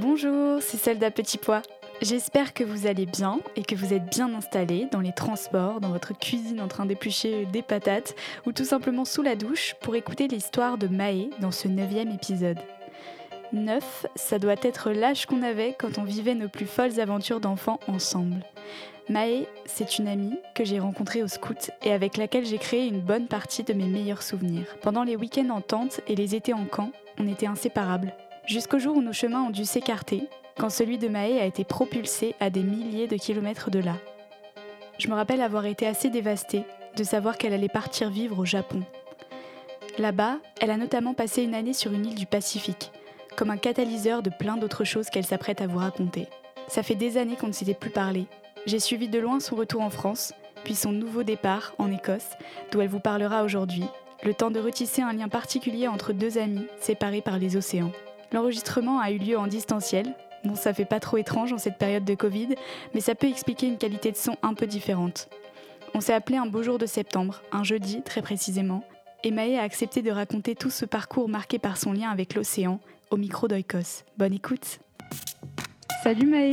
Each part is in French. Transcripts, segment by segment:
Bonjour, c'est celle d'un Petit Pois. J'espère que vous allez bien et que vous êtes bien installés dans les transports, dans votre cuisine en train d'éplucher des patates ou tout simplement sous la douche pour écouter l'histoire de Maë dans ce neuvième épisode. Neuf, ça doit être l'âge qu'on avait quand on vivait nos plus folles aventures d'enfants ensemble. Maë, c'est une amie que j'ai rencontrée au scout et avec laquelle j'ai créé une bonne partie de mes meilleurs souvenirs. Pendant les week-ends en tente et les étés en camp, on était inséparables jusqu'au jour où nos chemins ont dû s'écarter, quand celui de Maë a été propulsé à des milliers de kilomètres de là. Je me rappelle avoir été assez dévastée de savoir qu'elle allait partir vivre au Japon. Là-bas, elle a notamment passé une année sur une île du Pacifique, comme un catalyseur de plein d'autres choses qu'elle s'apprête à vous raconter. Ça fait des années qu'on ne s'était plus parlé. J'ai suivi de loin son retour en France, puis son nouveau départ en Écosse, d'où elle vous parlera aujourd'hui, le temps de retisser un lien particulier entre deux amis séparés par les océans. L'enregistrement a eu lieu en distanciel. Bon, ça fait pas trop étrange en cette période de Covid, mais ça peut expliquer une qualité de son un peu différente. On s'est appelé un beau jour de septembre, un jeudi très précisément, et Maë a accepté de raconter tout ce parcours marqué par son lien avec l'océan au micro d'Oikos. Bonne écoute Salut Maë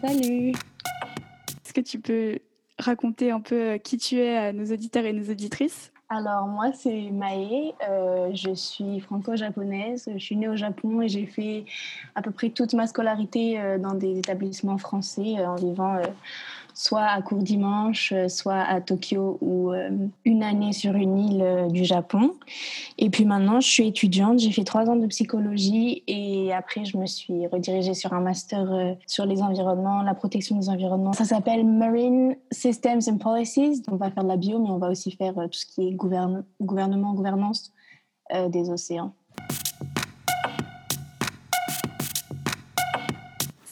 Salut Est-ce que tu peux raconter un peu qui tu es à nos auditeurs et nos auditrices? Alors moi c'est Maë, euh, je suis franco-japonaise, je suis née au Japon et j'ai fait à peu près toute ma scolarité euh, dans des établissements français euh, en vivant soit à Court Dimanche, euh, soit à Tokyo ou euh, une année sur une île euh, du Japon. Et puis maintenant, je suis étudiante, j'ai fait trois ans de psychologie et après, je me suis redirigée sur un master sur les environnements, la protection des environnements. Ça s'appelle Marine Systems and Policies. On va faire de la bio, mais on va aussi faire tout ce qui est gouvernement, gouvernance des océans.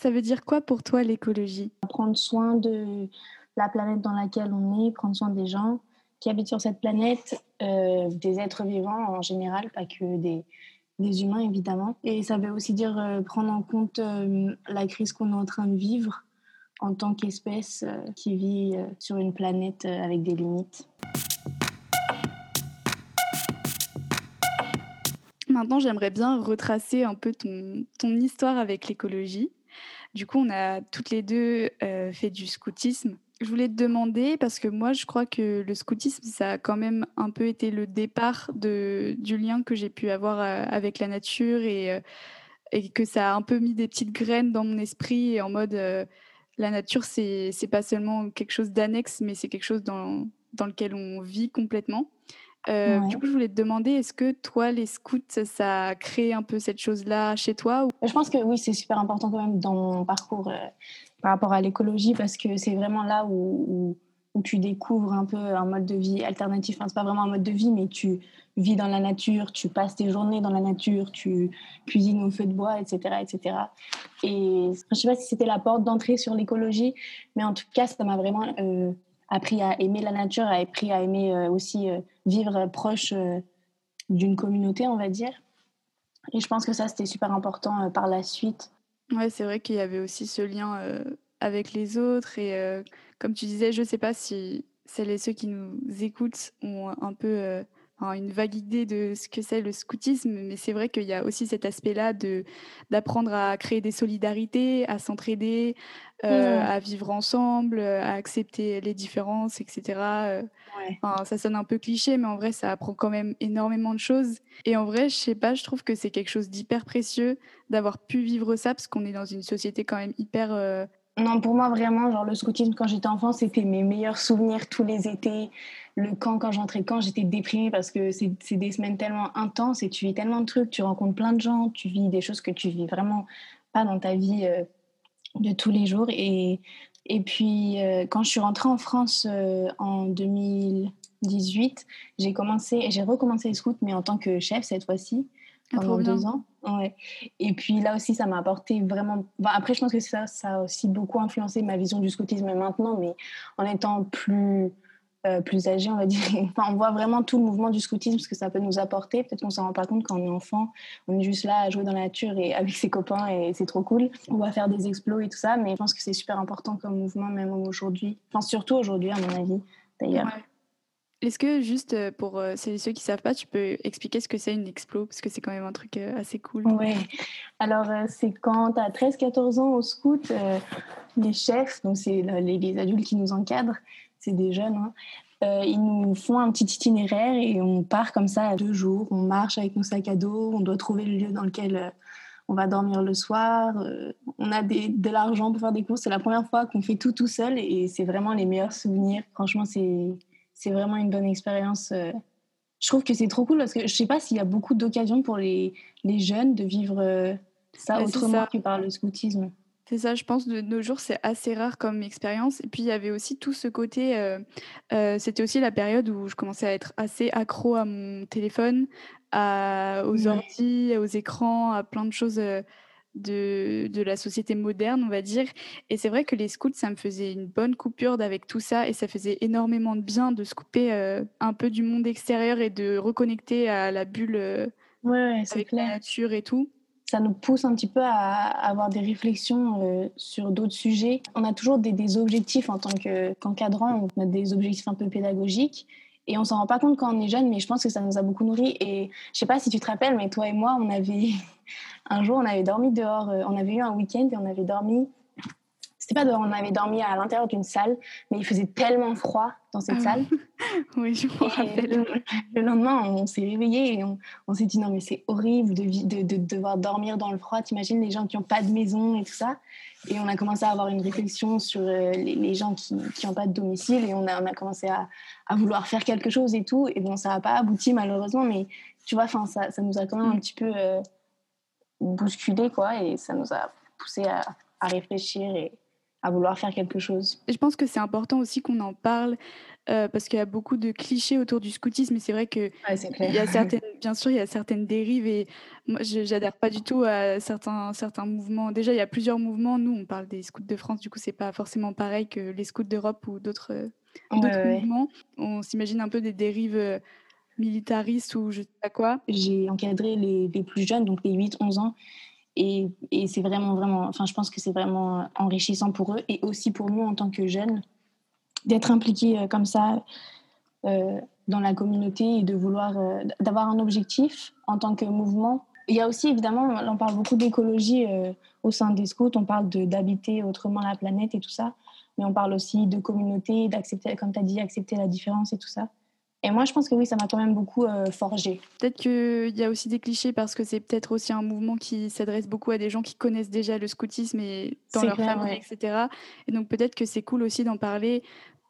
Ça veut dire quoi pour toi l'écologie? Prendre soin de la planète dans laquelle on est, prendre soin des gens qui habitent sur cette planète, euh, des êtres vivants en général, pas que des, des, humains évidemment. Et ça veut aussi dire euh, prendre en compte euh, la crise qu'on est en train de vivre en tant qu'espèce qui vit sur une planète avec des limites. Maintenant, j'aimerais bien retracer un peu ton, ton histoire avec l'écologie. Du coup, on a toutes les deux euh, fait du scoutisme. Je voulais te demander, parce que moi, je crois que le scoutisme, ça a quand même un peu été le départ du lien que j'ai pu avoir euh, avec la nature et, euh, et, que ça a un peu mis des petites graines dans mon esprit en mode la nature, c'est pas seulement quelque chose d'annexe, mais c'est quelque chose dans lequel on vit complètement. Euh, du coup, je voulais te demander, est-ce que toi, les scouts, ça a créé un peu cette chose-là chez toi Je pense que oui, c'est super important quand même dans mon parcours euh, par rapport à l'écologie parce que c'est vraiment là où, où, tu découvres un peu un mode de vie alternatif. Enfin, c'est pas vraiment un mode de vie, mais tu vis dans la nature, tu passes tes journées dans la nature, tu cuisines au feu de bois, etc. etc. Et je sais pas si c'était la porte d'entrée sur l'écologie, mais en tout cas, ça m'a vraiment... Euh, appris à aimer la nature, a appris à aimer euh, aussi euh, vivre proche euh, d'une communauté, on va dire. Et je pense que ça, c'était super important par la suite. Ouais, c'est vrai qu'il y avait aussi ce lien avec les autres. Et comme tu disais, je ne sais pas si celles et ceux qui nous écoutent ont un peu une vague idée de ce que c'est le scoutisme, mais c'est vrai qu'il y a aussi cet aspect-là de d'apprendre à créer des solidarités, à s'entraider, euh, à vivre ensemble, à accepter les différences, etc. Euh, ça sonne un peu cliché, mais en vrai, ça apprend quand même énormément de choses. Et en vrai, je sais pas, je trouve que c'est quelque chose d'hyper précieux d'avoir pu vivre ça, parce qu'on est dans une société quand même hyper euh, non, pour moi, vraiment, genre le scoutisme, quand j'étais enfant, c'était mes meilleurs souvenirs tous les étés. Le camp, quand j'entrais quand j'étais déprimée parce que c'est des semaines tellement intenses et tu vis tellement de trucs, tu rencontres plein de gens, tu vis des choses que tu vis vraiment pas dans ta vie euh, de tous les jours. Et, et puis, euh, quand je suis rentrée en France euh, en 2018, j'ai commencé, j'ai recommencé les scouts, mais en tant que chef cette fois-ci. Ah, pendant deux ans. Ouais. Et puis là aussi, ça m'a apporté vraiment. après, je pense que ça, ça a aussi beaucoup influencé ma vision du scoutisme maintenant, mais en étant plus, euh, plus âgé, on va dire. Enfin, on voit vraiment tout le mouvement du scoutisme, ce que ça peut nous apporter. Peut-être qu'on s'en rend pas compte quand on est enfant. On est juste là à jouer dans la nature et avec ses copains et c'est trop cool. On va faire des exploits et tout ça, mais je pense que c'est super important comme mouvement, même aujourd'hui. Enfin, surtout aujourd'hui, à mon avis, d'ailleurs. Est-ce que juste euh, pour euh, ceux qui ne savent pas, tu peux expliquer ce que c'est une explo Parce que c'est quand même un truc assez cool. Oui. Alors, c'est quand tu as 13-14 ans au scout, les chefs, donc c'est les, adultes qui nous encadrent, c'est des jeunes, hein, ils nous font un petit itinéraire et on part comme ça à deux jours. On marche avec nos sacs à dos, on doit trouver le lieu dans lequel on va dormir le soir. on a des, de l'argent pour faire des courses. C'est la première fois qu'on fait tout tout seul et c'est vraiment les meilleurs souvenirs. Franchement, c'est vraiment une bonne expérience. Euh. Je trouve que c'est trop cool parce que je sais pas s'il y a beaucoup d'occasions pour les, les, jeunes de vivre euh, ça autrement que par le scoutisme. C'est ça, je pense de nos jours, c'est assez rare comme expérience. Et puis, il y avait aussi tout ce côté. Euh, c'était aussi la période où je commençais à être assez accro à mon téléphone, à, aux ordi, aux écrans, à plein de choses de, de, la société moderne, on va dire. Et c'est vrai que les scouts, ça me faisait une bonne coupure avec tout ça et ça faisait énormément de bien de se couper euh, un peu du monde extérieur et de reconnecter à la bulle euh, avec la nature et tout. Ça nous pousse un petit peu à, avoir des réflexions euh, sur d'autres sujets. On a toujours des, des objectifs en tant qu'encadrant, on a des objectifs un peu pédagogiques. Et on s'en rend pas compte quand on est jeune, mais je pense que ça nous a beaucoup nourri. Et je sais pas si tu te rappelles, mais toi et moi, on avait un jour, on avait dormi dehors. Euh, on avait eu un week-end et on avait dormi. C'était pas dehors, on avait dormi à l'intérieur d'une salle, mais il faisait tellement froid dans cette ah salle. oui, je me rappelle. Le, lendemain, on s'est réveillé et on, s'est dit non, mais c'est horrible de, de, de, devoir dormir dans le froid. T'imagines les gens qui n'ont pas de maison et tout ça? Et on a commencé à avoir une réflexion sur euh, les, gens qui n'ont pas de domicile et on a, on a commencé à, à, vouloir faire quelque chose et tout. Et bon, ça n'a pas abouti malheureusement, mais tu vois, ça, ça nous a quand même un mm. petit peu. Euh, bousculé, quoi, et ça nous a poussé à, à, réfléchir et à vouloir faire quelque chose. Je pense que c'est important aussi qu'on en parle euh, parce qu'il y a beaucoup de clichés autour du scoutisme et c'est vrai que il y a certaines, bien sûr, il y a certaines dérives et moi, j'adhère pas du tout à certains, certains mouvements. Déjà, il y a plusieurs mouvements. Nous, on parle des scouts de France, du coup, c'est pas forcément pareil que les scouts d'Europe ou d'autres mouvements. On s'imagine un peu des dérives euh, militariste ou je sais pas quoi J'ai encadré les, les, plus jeunes, donc les 8-11 ans. Et, c'est vraiment, vraiment, enfin, je pense que c'est vraiment enrichissant pour eux et aussi pour nous en tant que jeunes d'être impliqués euh, comme ça euh, dans la communauté et de vouloir, euh, d'avoir un objectif en tant que mouvement. Il y a aussi, évidemment, on parle beaucoup d'écologie au sein des scouts, on parle d'habiter autrement la planète et tout ça, mais on parle aussi de communauté, d'accepter, comme tu as dit, accepter la différence et tout ça. Et moi, je pense que oui, ça m'a quand même beaucoup euh, forgé. Peut-être qu'il y a aussi des clichés parce que c'est peut-être aussi un mouvement qui s'adresse beaucoup à des gens qui connaissent déjà le scoutisme et dans leur famille, etc. Et donc peut-être que c'est cool aussi d'en parler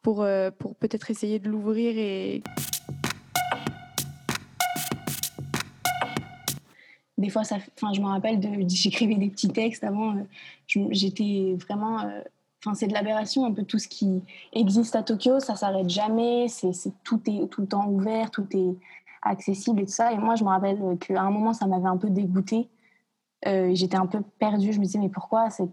pour, euh, pour peut-être essayer de l'ouvrir et... Des fois, ça, je me rappelle, de, j'écrivais des petits textes avant. Euh, j'étais vraiment C'est de l'aberration, un peu tout ce qui existe à Tokyo, ça s'arrête jamais, c'est, tout est tout le temps ouvert, tout est accessible et tout ça. Et moi, je me rappelle qu'à un moment, ça m'avait un peu dégoûtée. Euh, j'étais un peu perdue, je me disais, mais pourquoi? Ça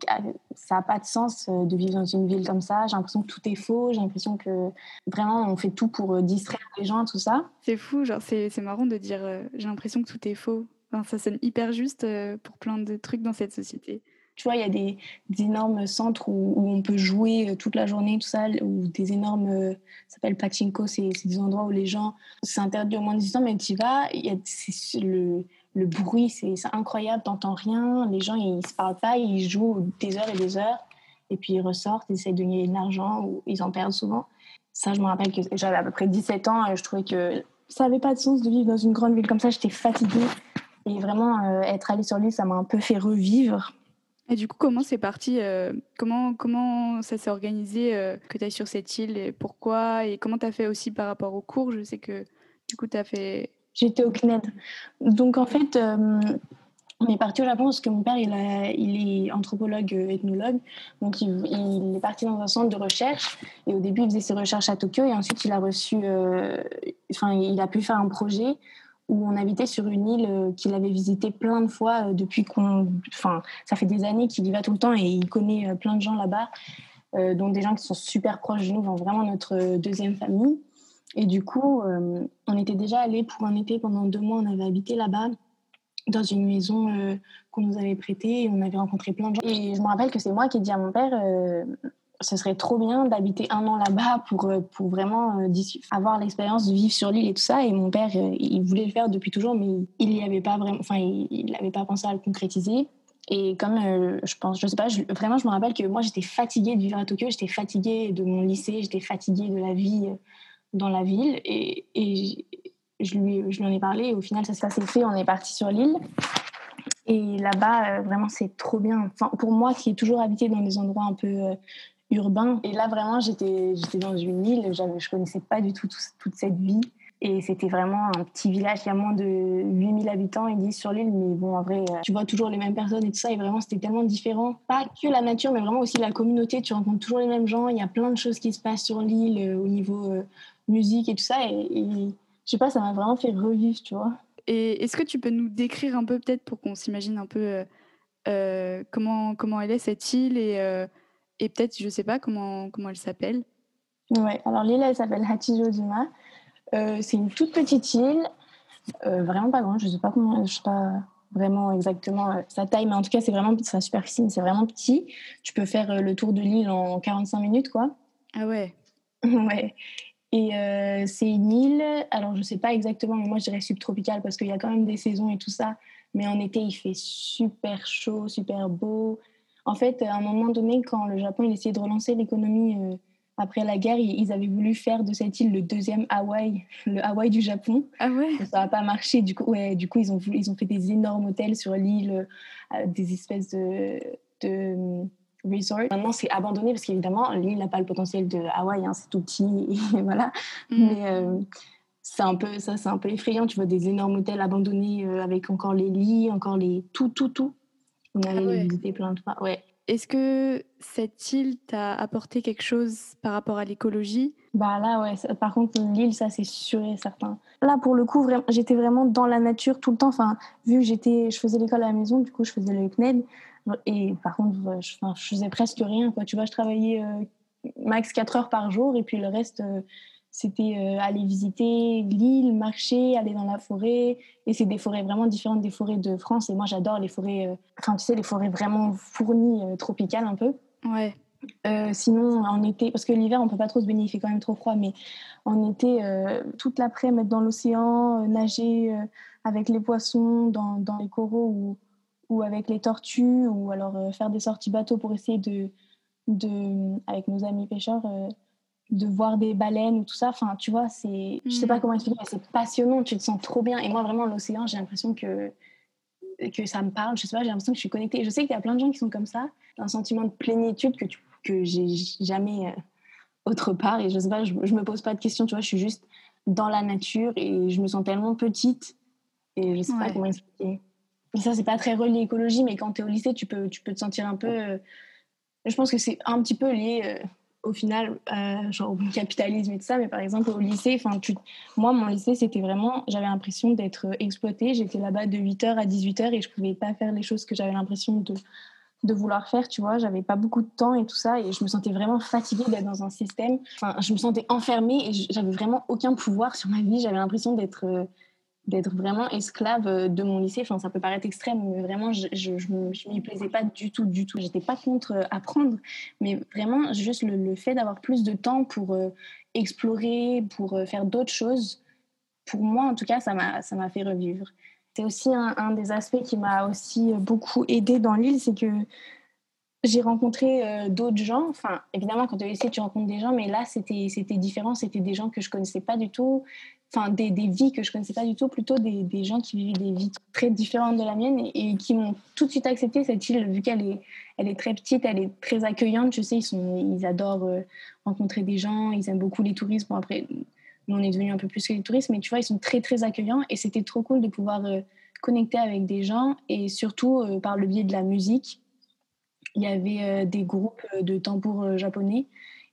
n'a pas de sens euh, de vivre dans une ville comme ça. J'ai l'impression que tout est faux, j'ai l'impression que vraiment on fait tout pour euh, distraire les gens, tout ça. C'est fou, genre c'est, marrant de dire j'ai l'impression que tout est faux. Ça sonne hyper juste pour plein de trucs dans cette société tu vois, il y a des, énormes centres où, on peut jouer toute la journée, tout ça, ou des énormes, ça s'appelle pachinko, c'est des endroits où les gens, c'est interdit au moins de 18 ans, mais tu y vas, y a le, le bruit, c'est incroyable, t'entends rien, les gens, ils se parlent pas, ils jouent des heures et des heures, et puis ils ressortent, ils essaient de gagner de l'argent, ou ils en perdent souvent. Ça, je me rappelle que j'avais à peu près 17 ans, je trouvais que ça n'avait pas de sens de vivre dans une grande ville comme ça, j'étais fatiguée. Et vraiment, euh, être allée sur l'île, ça m'a un peu fait revivre. Et du coup, comment c'est parti euh, comment, comment ça s'est organisé euh, que tu ailles sur cette île et pourquoi Et comment tu as fait aussi par rapport aux cours? Je sais que du coup, tu as fait. J'étais au CNED. Donc en fait, on est parti au Japon parce que mon père, il, il est anthropologue, ethnologue. Donc il, il, est parti dans un centre de recherche. Et au début, il faisait ses recherches à Tokyo. Et ensuite, il a reçu. Enfin, il a pu faire un projet où on habitait sur une île euh, qu'il avait visitée plein de fois euh, depuis qu'on. Enfin, ça fait des années qu'il y va tout le temps et il connaît euh, plein de gens là-bas, dont des gens qui sont super proches de nous, vraiment notre deuxième famille. Et du coup, on était déjà allé pour un été pendant deux mois, on avait habité là-bas dans une maison qu'on nous avait prêtée et on avait rencontré plein de gens. Et je me rappelle que c'est moi qui ai dit à mon père ce serait trop bien d'habiter un an là-bas pour, euh, pour vraiment euh, avoir l'expérience de vivre sur l'île et tout ça. Et mon père, euh, il voulait le faire depuis toujours, mais il n'y avait pas vraiment, enfin, il n'avait pas pensé à le concrétiser. Et comme je pense, je sais pas, vraiment, je me rappelle que moi, j'étais fatiguée de vivre à Tokyo, j'étais fatiguée de mon lycée, j'étais fatiguée de la vie dans la ville. Et, je, lui, je lui en ai parlé. Et au final, ça, s'est fait. On est parti sur l'île. Et là-bas, vraiment, c'est trop bien. Pour moi, qui ai toujours habité dans des endroits un peu urbain. Et là, vraiment, j'étais, dans une île, je ne connaissais pas du tout, toute cette vie. Et c'était vraiment un petit village, il y a moins de 8000 habitants, ils disent sur l'île, mais bon, en vrai, euh, tu vois toujours les mêmes personnes et tout ça, et vraiment, c'était tellement différent. Pas que la nature, mais vraiment aussi la communauté, tu rencontres toujours les mêmes gens, il y a plein de choses qui se passent sur l'île euh, au niveau euh, musique et tout ça, et, et je sais pas, ça m'a vraiment fait revivre, tu vois. Et est-ce que tu peux nous décrire un peu, peut-être, pour qu'on s'imagine un peu comment, comment elle est, cette île, et et peut-être, je ne sais pas comment, comment elle s'appelle. Ouais, alors l'île, elle s'appelle Hachijojima. Euh, c'est une toute petite île, euh, vraiment pas grande. Je ne sais pas comment, je sais pas vraiment exactement euh, sa taille, mais en tout cas, c'est vraiment sa superficie, c'est vraiment petit. Tu peux faire le tour de l'île en 45 minutes, quoi. Ah ouais. ouais. Et c'est une île, alors je ne sais pas exactement, mais moi je dirais subtropicale parce qu'il y a quand même des saisons et tout ça. Mais en été, il fait super chaud, super beau. En fait, à un moment donné, quand le Japon il essayait de relancer l'économie euh, après la guerre, ils avaient voulu faire de cette île le deuxième Hawaï, le Hawaï du Japon. Ah ouais? Ça n'a pas marché. Du coup, ouais, du coup ils, ont, ils ont fait des énormes hôtels sur l'île, euh, des espèces de, de euh, resorts. Maintenant, c'est abandonné parce qu'évidemment, l'île n'a pas le potentiel de Hawaï, hein, c'est tout petit. Et voilà. Mm. Mais c'est un peu ça c'est un peu effrayant tu vois des énormes hôtels abandonnés avec encore les lits encore les tout tout tout on allait ah plein de fois. Ouais. Est-ce que cette île t'a apporté quelque chose par rapport à l'écologie? Bah là, ouais. Par contre, l'île, ça, c'est sûr et certain. Là, pour le coup, j'étais vraiment dans la nature tout le temps. Enfin, vu que j'étais, je faisais l'école à la maison, du coup, je faisais le CNED. Et par contre, je, je faisais presque rien. Quoi. Tu vois, je travaillais euh, max 4 heures par jour et puis le reste, euh, c'était euh, aller visiter l'île, marcher, aller dans la forêt. Et c'est des forêts vraiment différentes des forêts de France. Et moi, j'adore les forêts, euh, enfin, tu sais, les forêts vraiment fournies, euh, tropicales un peu. Ouais. sinon, en été, parce que l'hiver, on peut pas trop se baigner, il fait quand même trop froid, mais en été, toute l'après, mettre dans l'océan, nager avec les poissons dans, dans les coraux ou, ou, avec les tortues, ou alors faire des sorties bateau pour essayer de, de avec nos amis pêcheurs, de voir des baleines ou tout ça. Enfin, tu vois, c'est, je sais pas mm. comment expliquer, mais c'est passionnant. Tu te sens trop bien. Et moi, vraiment, l'océan, j'ai l'impression que que ça me parle. Je sais pas, j'ai l'impression que je suis connectée. Je sais qu'il y a plein de gens qui sont comme ça, un sentiment de plénitude que tu, que j'ai jamais euh, autre part. Et je sais pas, je, je, me pose pas de questions. Tu vois, je suis juste dans la nature et je me sens tellement petite. Et je sais pas comment expliquer. Et ça, c'est pas très relié à l'écologie, mais quand tu es au lycée, tu peux, tu peux te sentir un peu. Euh, je pense que c'est un petit peu lié. Euh, au final, euh, genre au capitalisme et tout ça, mais par exemple au lycée, enfin, moi, mon lycée, c'était vraiment, j'avais l'impression d'être exploitée. J'étais là-bas de 8h à 18h et je pouvais pas faire les choses que j'avais l'impression de, de vouloir faire, tu vois. J'avais pas beaucoup de temps et tout ça et je me sentais vraiment fatiguée d'être dans un système. Enfin, je me sentais enfermée et j'avais vraiment aucun pouvoir sur ma vie. J'avais l'impression d'être. Euh, d'être vraiment esclave euh, de mon lycée. Enfin, ça peut paraître extrême, mais vraiment, je, je, je m'y plaisais pas du tout, du tout. J'étais pas contre euh, apprendre, mais vraiment, juste le, fait d'avoir plus de temps pour euh, explorer, pour faire d'autres choses, pour moi, en tout cas, ça m'a, fait revivre. C'est aussi un, un, des aspects qui m'a aussi beaucoup aidé dans l'île, c'est que j'ai rencontré d'autres gens. Enfin, évidemment, quand tu es lycée, tu rencontres des gens, mais là, c'était, différent. C'était des gens que je connaissais pas du tout enfin des, des, vies que je connaissais pas du tout, plutôt des, des, gens qui vivaient des vies très différentes de la mienne et, qui m'ont tout de suite accepté cette île, vu qu'elle est, elle est très petite, elle est très accueillante. Je sais, ils, sont, ils adorent euh, rencontrer des gens, ils aiment beaucoup les touristes. Bon, après, nous, on est devenus un peu plus que les touristes, mais tu vois, ils sont très, très accueillants et c'était trop cool de pouvoir euh, connecter avec des gens et surtout euh, par le biais de la musique. Il y avait des groupes de tambours japonais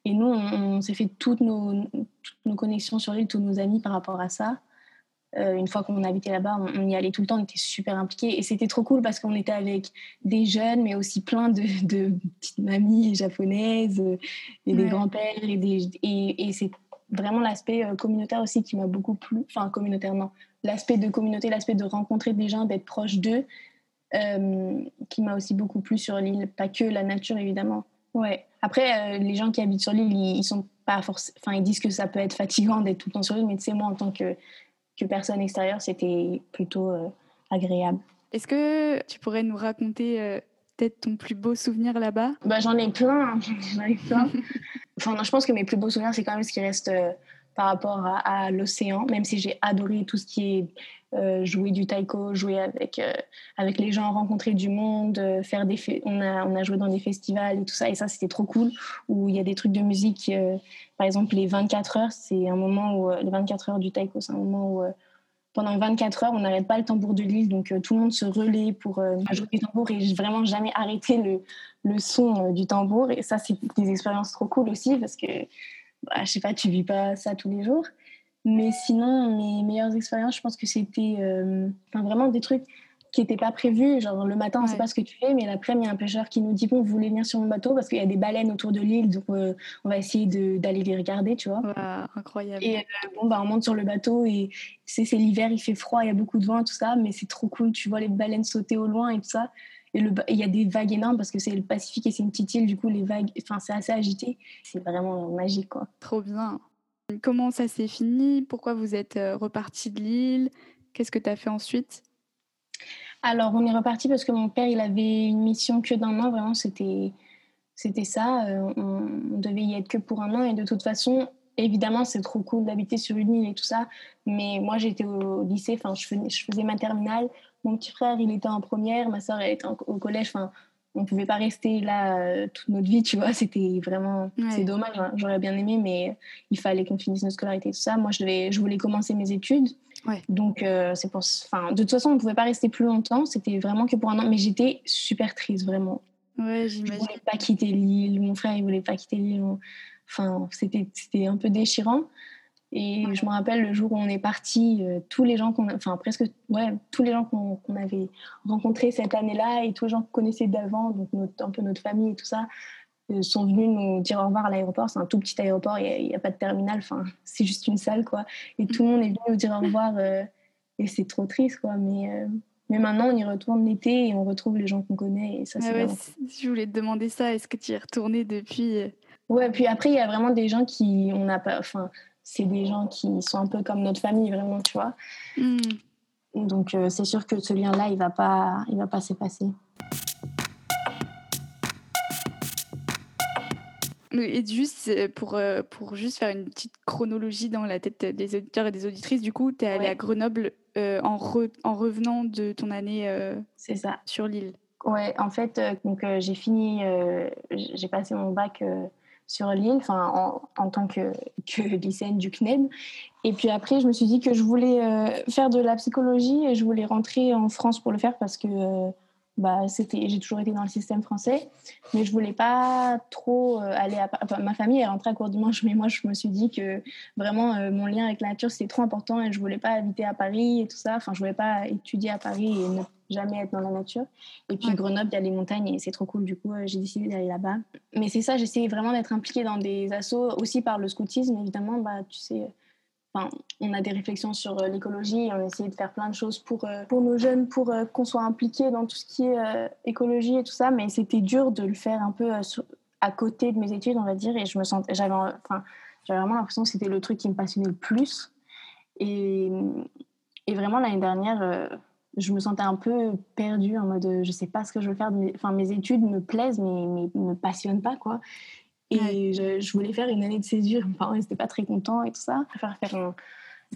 et nous, on, s'est fait toutes nos, nos, connexions sur l'île, tous nos amis par rapport à ça. Euh, une fois qu'on habitait là-bas, on, y allait tout le temps, on était super impliqués. Et c'était trop cool parce qu'on était avec des jeunes, mais aussi plein de, de petites mamies japonaises et des grands-pères. Et, des, et, c'est vraiment l'aspect euh, communautaire aussi qui m'a beaucoup plu. Enfin, communautaire, non. L'aspect de communauté, l'aspect de rencontrer des gens, d'être proche d'eux, euh, qui m'a aussi beaucoup plu sur l'île. Pas que la nature, évidemment. Ouais. Après, euh, les gens qui habitent sur l'île, ils, sont pas Enfin, ils disent que ça peut être fatigant d'être tout le temps sur l'île, mais tu sais, moi, en tant que, que personne extérieure, c'était plutôt euh, agréable. Est-ce que tu pourrais nous raconter euh, peut-être ton plus beau souvenir là-bas? Bah, J'en ai plein. Hein. J'en ai plein. enfin, je pense que mes plus beaux souvenirs, c'est quand même ce qui reste par rapport à, l'océan, même si j'ai adoré tout ce qui est euh, jouer du taiko, jouer avec, euh, avec les gens, rencontrer du monde, euh, faire des on, a, on a joué dans des festivals et tout ça, et ça c'était trop cool, où il y a des trucs de musique, par exemple les 24 heures, c'est un moment où, les 24 heures du taiko, c'est un moment où pendant 24 heures, on n'arrête pas le tambour de l'île, donc tout le monde se relaie pour jouer du tambour et vraiment jamais arrêter le, le son du tambour, et ça c'est des expériences trop cool aussi, parce que bah, je sais pas, tu vis pas ça tous les jours. Mais sinon, mes meilleures expériences, je pense que c'était euh, vraiment des trucs qui n'étaient pas prévus. Genre, le matin, on ne sait pas ce que tu fais, mais l'après-midi, il y a un pêcheur qui nous dit Bon, vous voulez venir sur mon bateau? Parce qu'il y a des baleines autour de l'île, donc euh, on va essayer d'aller les regarder, tu vois. incroyable. Et euh, bon, bah, on monte sur le bateau et c'est l'hiver, il fait froid, il y a beaucoup de vent, tout ça, mais c'est trop cool. Tu vois les baleines sauter au loin et tout ça. Et il y a des vagues énormes parce que c'est le Pacifique et c'est une petite île, du coup, les vagues, enfin, c'est assez agité. C'est vraiment magique, quoi. Trop bien. Comment ça s'est fini? Pourquoi vous êtes euh, reparti de l'île Qu'est-ce que tu as fait ensuite? Alors, on est reparti parce que mon père, il avait une mission que d'un an, vraiment, c'était c'était ça. Euh, on, devait y être que pour un an et de toute façon, évidemment, c'est trop cool d'habiter sur une île et tout ça. Mais moi, j'étais au lycée, enfin, je, je faisais ma terminale. Mon petit frère, il était en première, ma soeur, elle était au collège. Enfin, on pouvait pas rester là euh, toute notre vie, tu vois. C'était vraiment, c'est dommage. Hein. J'aurais bien aimé, mais il fallait qu'on finisse notre scolarité, tout ça. Moi, je, devais, je voulais commencer mes études. Donc, euh, c'est pour. Enfin, de toute façon, on pouvait pas rester plus longtemps. C'était vraiment que pour un an. Mais j'étais super triste, vraiment. Ouais, j'imagine. Je voulais pas quitter l'île. Mon frère, il voulait pas quitter l'île. Enfin, c'était un peu déchirant. Et je me rappelle le jour où on est parti, euh, tous les gens qu'on, enfin presque, ouais, tous les gens qu'on avait rencontrés cette année-là et tous les gens qu'on connaissait d'avant, donc un peu notre famille et tout ça, euh, sont venus nous dire au revoir à l'aéroport. C'est un tout petit aéroport, il n'y a, pas de terminal, enfin c'est juste une salle quoi. Et tout le monde est venu nous dire au revoir euh, et c'est trop triste quoi. Mais mais maintenant on y retourne l'été et on retrouve les gens qu'on connaît et ça c'est. Ah je voulais te demander ça, est-ce que tu y es retourné depuis Ouais, puis après il y a vraiment des gens qui on n'a pas, enfin c'est des gens qui sont un peu comme notre famille, vraiment, tu vois. Hmm. Donc, euh, c'est sûr que ce lien-là, il ne va pas, il va pas s'effacer. Et juste pour, euh, pour juste faire une petite chronologie dans la tête des auditeurs et des auditrices, du coup, tu es allé à Grenoble euh, en, en revenant de ton année c'est ça. sur l'île. Ouais, en fait, donc j'ai fini, j'ai passé mon bac sur l'île, enfin en, tant que, que, lycéenne du CNED. Et puis après, je me suis dit que je voulais euh, faire de la psychologie et je voulais rentrer en France pour le faire parce que euh, bah, j'ai toujours été dans le système français, mais je voulais pas trop euh, aller à ma famille est rentrée à court dimanche, mais moi je me suis dit que vraiment mon lien avec la nature c'était trop important et je voulais pas habiter à Paris et tout ça. Enfin, je voulais pas étudier à Paris et ne jamais être dans la nature. Et puis Grenoble, il y a les montagnes et c'est trop cool. Du coup, euh, j'ai décidé d'aller là-bas. Mais c'est ça, j'essaie vraiment d'être impliquée dans des assos, aussi par le scoutisme, évidemment. Bah, tu sais, on a des réflexions sur euh, l'écologie, on essaie de faire plein de choses pour, euh, pour nos jeunes, pour euh, qu'on soit impliqués dans tout ce qui est écologie et tout ça, mais c'était dur de le faire un peu à côté de mes études, on va dire, et je me sentais, j'avais, enfin, j'avais vraiment l'impression que c'était le truc qui me passionnait le plus. Et, et vraiment, l'année dernière, je me sentais un peu perdue en mode je sais pas ce que je veux faire. Enfin, mes études me plaisent, mais, mais me passionnent pas, quoi. Et je, voulais faire une année de césure. Mes parents n'étaient pas très contents et tout ça. Je préfère faire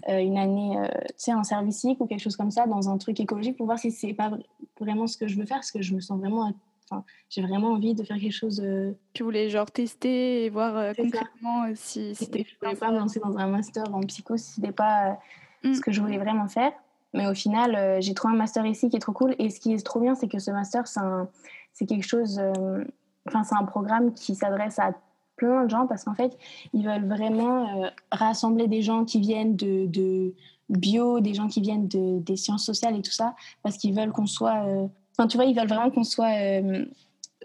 euh, une année, euh, tu sais, un service ou quelque chose comme ça, dans un truc écologique pour voir si c'est pas vraiment ce que je veux faire, parce que je me sens vraiment. Enfin, j'ai vraiment envie de faire quelque chose. Euh, tu voulais genre tester et voir concrètement si c'était. Je voulais pas me lancer dans un master en psycho si c'était pas mm. ce que je voulais vraiment faire. Mais au final, j'ai trouvé un master ici qui est trop cool. Et ce qui est trop bien, c'est que ce master, c'est quelque chose enfin, c'est un programme qui s'adresse à plein de gens parce qu'en fait, ils veulent vraiment euh, rassembler des gens qui viennent de, de, bio, des gens qui viennent de, des sciences sociales et tout ça, parce qu'ils veulent qu'on soit. Euh, enfin, tu vois, ils veulent vraiment qu'on soit.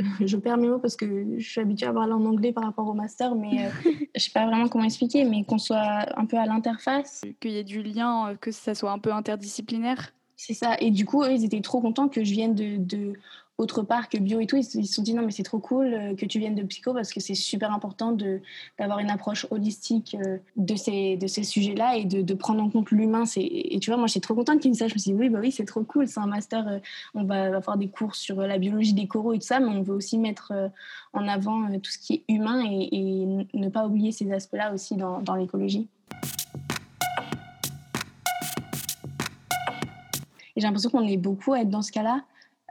Euh, je perds mes mots parce que je suis habituée à parler en anglais par rapport au master, mais je sais pas vraiment comment expliquer, mais qu'on soit un peu à l'interface. Qu'il y ait du lien, que ça soit un peu interdisciplinaire. C'est ça. Et du coup, eux, ils étaient trop contents que je vienne de, de autre part que bio et tout, ils se sont dit non mais c'est trop cool euh, que tu viennes de psycho parce que c'est super important d'avoir une approche holistique euh, de ces de ces sujets-là et de, de prendre en compte l'humain. Et tu vois, moi j'étais trop contente qu'ils me ça. Je me suis dit oui bah oui c'est trop cool, c'est un master. Euh, on va avoir des cours sur la biologie des coraux et tout ça, mais on veut aussi mettre en avant tout ce qui est humain et, et ne pas oublier ces aspects-là aussi dans, dans l'écologie. Et j'ai l'impression qu'on est beaucoup à être dans ce cas-là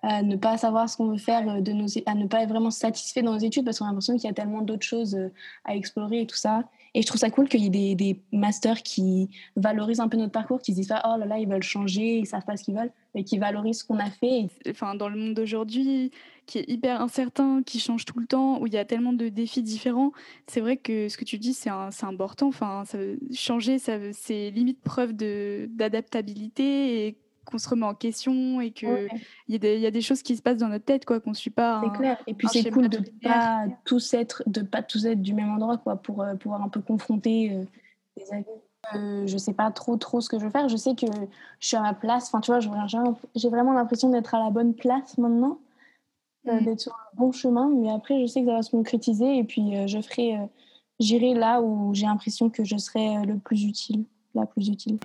à ne pas savoir ce qu'on veut faire, euh, de nos, à ne pas être vraiment satisfait dans nos études parce qu'on a l'impression qu'il y a tellement d'autres choses euh, à explorer et tout ça. Et je trouve ça cool qu'il y ait des, masters qui valorisent un peu notre parcours, qui se disent pas oh là là, ils veulent changer, ils savent pas ce qu'ils veulent, mais qui valorisent ce qu'on a fait. Enfin, dans le monde d'aujourd'hui, qui est hyper incertain, qui change tout le temps, où il y a tellement de défis différents, c'est vrai que ce que tu dis, c'est important. Enfin, ça changer, c'est limite preuve d'adaptabilité et qu'on se remet en question et qu'il il y, a des choses qui se passent dans notre tête, quoi, qu'on ne suit pas. C'est clair. Et puis c'est cool de ne pas tous être, de pas tous être du même endroit, quoi, pour euh, pouvoir un peu confronter euh, les avis. Euh, je sais pas trop trop ce que je veux faire. Je sais que je suis à ma place. Enfin, tu vois, j'ai vraiment l'impression d'être à la bonne place maintenant, euh, mm. d'être sur un bon chemin. Mais après, je sais que ça va se concrétiser et puis je ferai, j'irai là où j'ai l'impression que je serai le plus utile, la plus utile.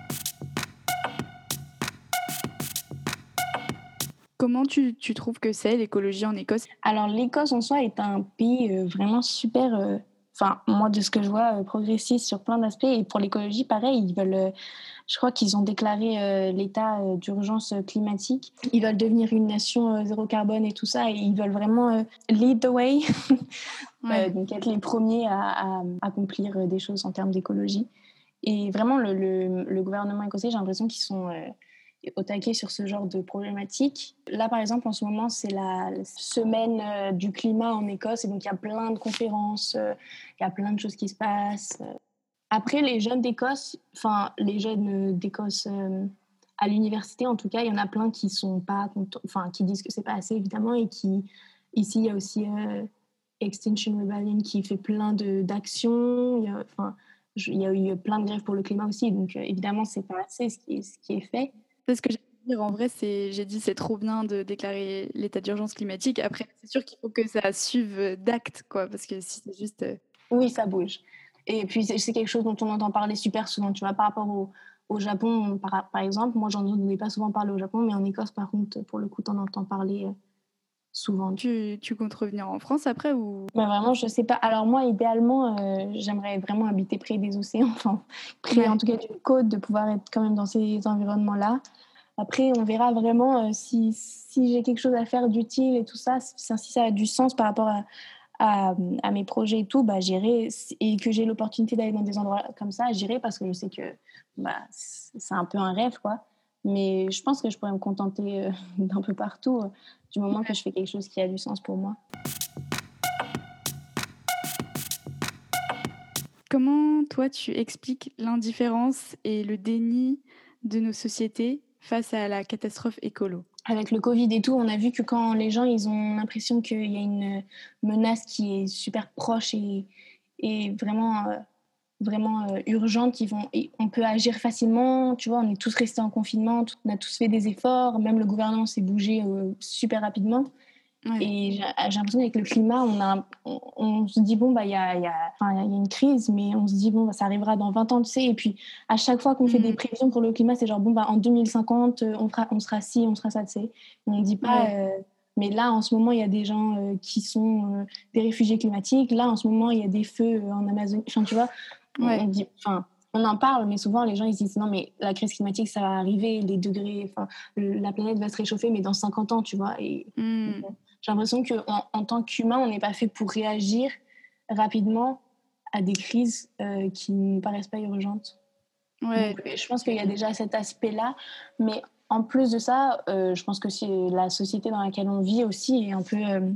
Comment tu, tu trouves que c'est l'écologie en Écosse? Alors l'Écosse en soi est un pays euh, vraiment super, euh, enfin moi de ce que je vois, euh, progressiste sur plein d'aspects. Et pour l'écologie, pareil, ils veulent, je crois qu'ils ont déclaré l'état d'urgence climatique. Ils veulent devenir une nation zéro carbone et tout ça. Et ils veulent vraiment lead the way, donc être les premiers à, à, accomplir des choses en termes d'écologie. Et vraiment le, le, le gouvernement écossais, j'ai l'impression qu'ils sont au taquet sur ce genre de problématiques. Là, par exemple, en ce moment, c'est la semaine euh, du climat en Écosse, et donc il y a plein de conférences, euh, il y a plein de choses qui se passent. Après, les jeunes d'Écosse, enfin, les jeunes d'Écosse euh, à l'université, en tout cas, il y en a plein qui sont pas enfin, qui disent que c'est pas assez, évidemment, et qui, ici, il y a aussi Extinction Rebellion qui fait plein d'actions, enfin, il y a eu plein de grèves pour le climat aussi, donc évidemment, c'est pas assez ce qui est fait. C'est ce que j'ai dire. En vrai, j'ai dit, c'est trop bien de déclarer l'état d'urgence climatique. Après, c'est sûr qu'il faut que ça suive d'actes, quoi, parce que si c'est juste. Euh, oui, ça bouge. Et puis, c'est quelque chose dont on entend parler super souvent. Tu vois, par rapport au, au Japon, par, par, exemple, moi, j'en ai pas souvent parlé au Japon, mais en Écosse, par contre, pour le coup, t'en entends parler euh, souvent. Tu, tu, comptes revenir en France après ou? Bah Vraiment, je sais pas. Alors moi, idéalement, euh, j'aimerais vraiment habiter près des océans, enfin, près en tout cas d'une côte, de pouvoir être quand même dans ces environnements-là. Après, on verra vraiment euh, si, si j'ai quelque chose à faire d'utile et tout ça, si ça a du sens par rapport à, à, à mes projets et tout, bah, j'irai. Et que j'ai l'opportunité d'aller dans des endroits comme ça, j'irai parce que je sais que bah, c'est un peu un rêve, quoi. Mais je pense que je pourrais me contenter euh, d'un peu partout euh, du moment que je fais quelque chose qui a du sens pour moi. Comment toi tu expliques l'indifférence et le déni de nos sociétés face à la catastrophe écolo? Avec le Covid et tout, on a vu que quand les gens ils ont l'impression qu'il y a une menace qui est super proche et, et vraiment euh, vraiment urgentes, qui vont, et on peut agir facilement. Tu vois, on est tous restés en confinement, on a tous fait des efforts, même le gouvernement s'est bougé super rapidement. Et j'ai l'impression qu'avec le climat, on, a, on, se dit, bon, bah, il y, a, y, a, y a une crise, mais on se dit, bon, bah, ça arrivera dans 20 ans, tu sais. Et puis, à chaque fois qu'on fait des mm. prévisions pour le climat, c'est genre, bon, bah, en 2050, on, fera, on sera ci, on sera ça, tu sais. On ne dit pas, euh, mais là, en ce moment, il y a des gens euh, qui sont euh, des réfugiés climatiques. Là, en ce moment, il y a des feux en Amazonie. Enfin, tu vois, on, dit, enfin, on en parle, mais souvent les gens ils disent non, mais la crise climatique ça va arriver, les degrés, la planète va se réchauffer, mais dans 50 ans, tu vois. Et, mm. J'ai l'impression qu'en en, tant qu'humain, on n'est pas fait pour réagir rapidement à des crises euh, qui ne paraissent pas urgentes. Ouais. je pense qu'il y a déjà cet aspect-là. Mais en plus de ça, euh, je pense que si la société dans laquelle on vit aussi est un peu, euh,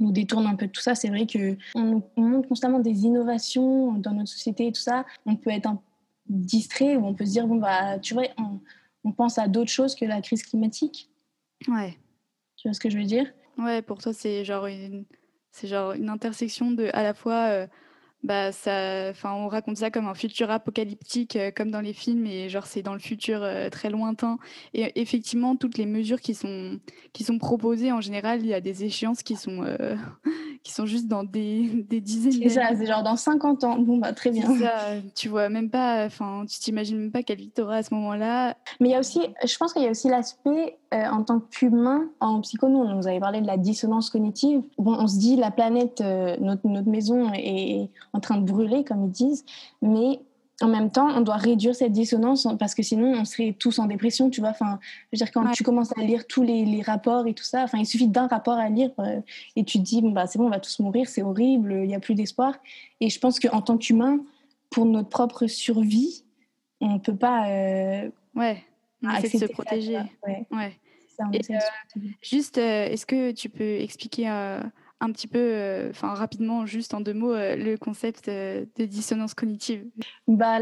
nous détourne un peu de tout ça. C'est vrai qu'on nous montre constamment des innovations dans notre société et tout ça. On peut être un distrait ou on peut se dire, bon, bah, tu vois, on, on pense à d'autres choses que la crise climatique. Ouais. Tu vois ce que je veux dire? Ouais, pour toi, c'est genre une, c'est genre une intersection de à la fois, euh, bah ça, enfin, on raconte ça comme un futur apocalyptique, euh, comme dans les films, et genre c'est dans le futur euh, très lointain. Et effectivement, toutes les mesures qui sont qui sont proposées, en général, il y a des échéances qui sont qui sont juste dans des, des dizaines C'est ça, c'est genre dans 50 ans. Bon, bah très bien. Ça, tu vois même pas, enfin, tu t'imagines même pas quelle vie t'auras à ce moment-là. Mais il y a aussi, je pense qu'il y a aussi l'aspect euh, en tant qu'humain, en psycho, nous, on nous avait parlé de la dissonance cognitive. Bon, on se dit la planète, euh, notre, notre maison est en train de brûler, comme ils disent, mais en même temps, on doit réduire cette dissonance parce que sinon, on serait tous en dépression, tu vois. Enfin, je veux dire, quand tu commences à lire tous les, les, rapports et tout ça, enfin, il suffit d'un rapport à lire euh, et tu te dis, bon, bah, c'est bon, on va tous mourir, c'est horrible, il n'y a plus d'espoir. Et je pense qu'en tant qu'humain, pour notre propre survie, on ne peut pas. Ouais, on essaie de se protéger. ouais. ouais. Euh, juste, est-ce que tu peux expliquer un petit peu, euh, enfin rapidement, juste en deux mots, euh, le concept euh, de dissonance cognitive? Bah,